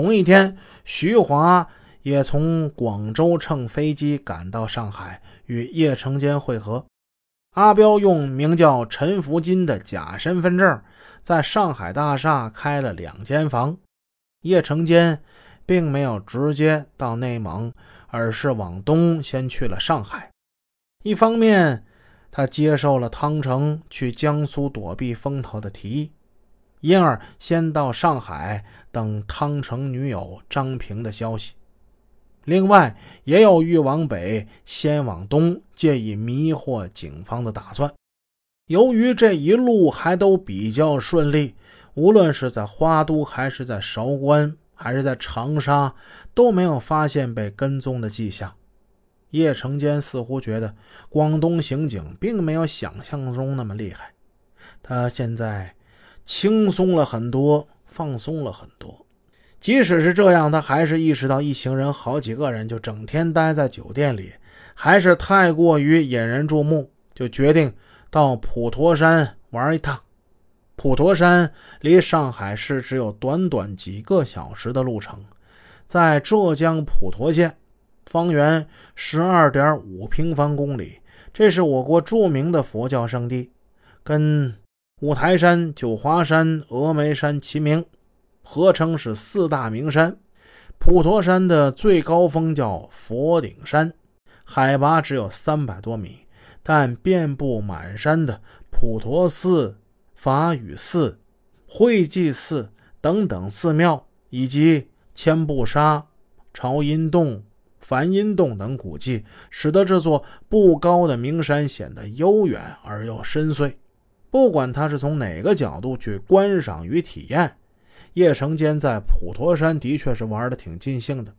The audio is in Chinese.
同一天，徐华也从广州乘飞机赶到上海，与叶成坚会合。阿彪用名叫陈福金的假身份证，在上海大厦开了两间房。叶成坚并没有直接到内蒙，而是往东先去了上海。一方面，他接受了汤成去江苏躲避风头的提议，因而先到上海等汤成女友张平的消息。另外，也有欲往北，先往东，借以迷惑警方的打算。由于这一路还都比较顺利，无论是在花都，还是在韶关，还是在长沙，都没有发现被跟踪的迹象。叶成坚似乎觉得广东刑警并没有想象中那么厉害，他现在轻松了很多，放松了很多。即使是这样，他还是意识到一行人好几个人就整天待在酒店里，还是太过于引人注目，就决定到普陀山玩一趟。普陀山离上海市只有短短几个小时的路程，在浙江普陀县，方圆十二点五平方公里。这是我国著名的佛教圣地，跟五台山、九华山、峨眉山齐名。合称是四大名山，普陀山的最高峰叫佛顶山，海拔只有三百多米，但遍布满山的普陀寺、法雨寺、慧济寺等等寺庙，以及千步沙、朝阴洞、梵音洞等古迹，使得这座不高的名山显得悠远而又深邃。不管他是从哪个角度去观赏与体验。叶成坚在普陀山的确是玩的挺尽兴的。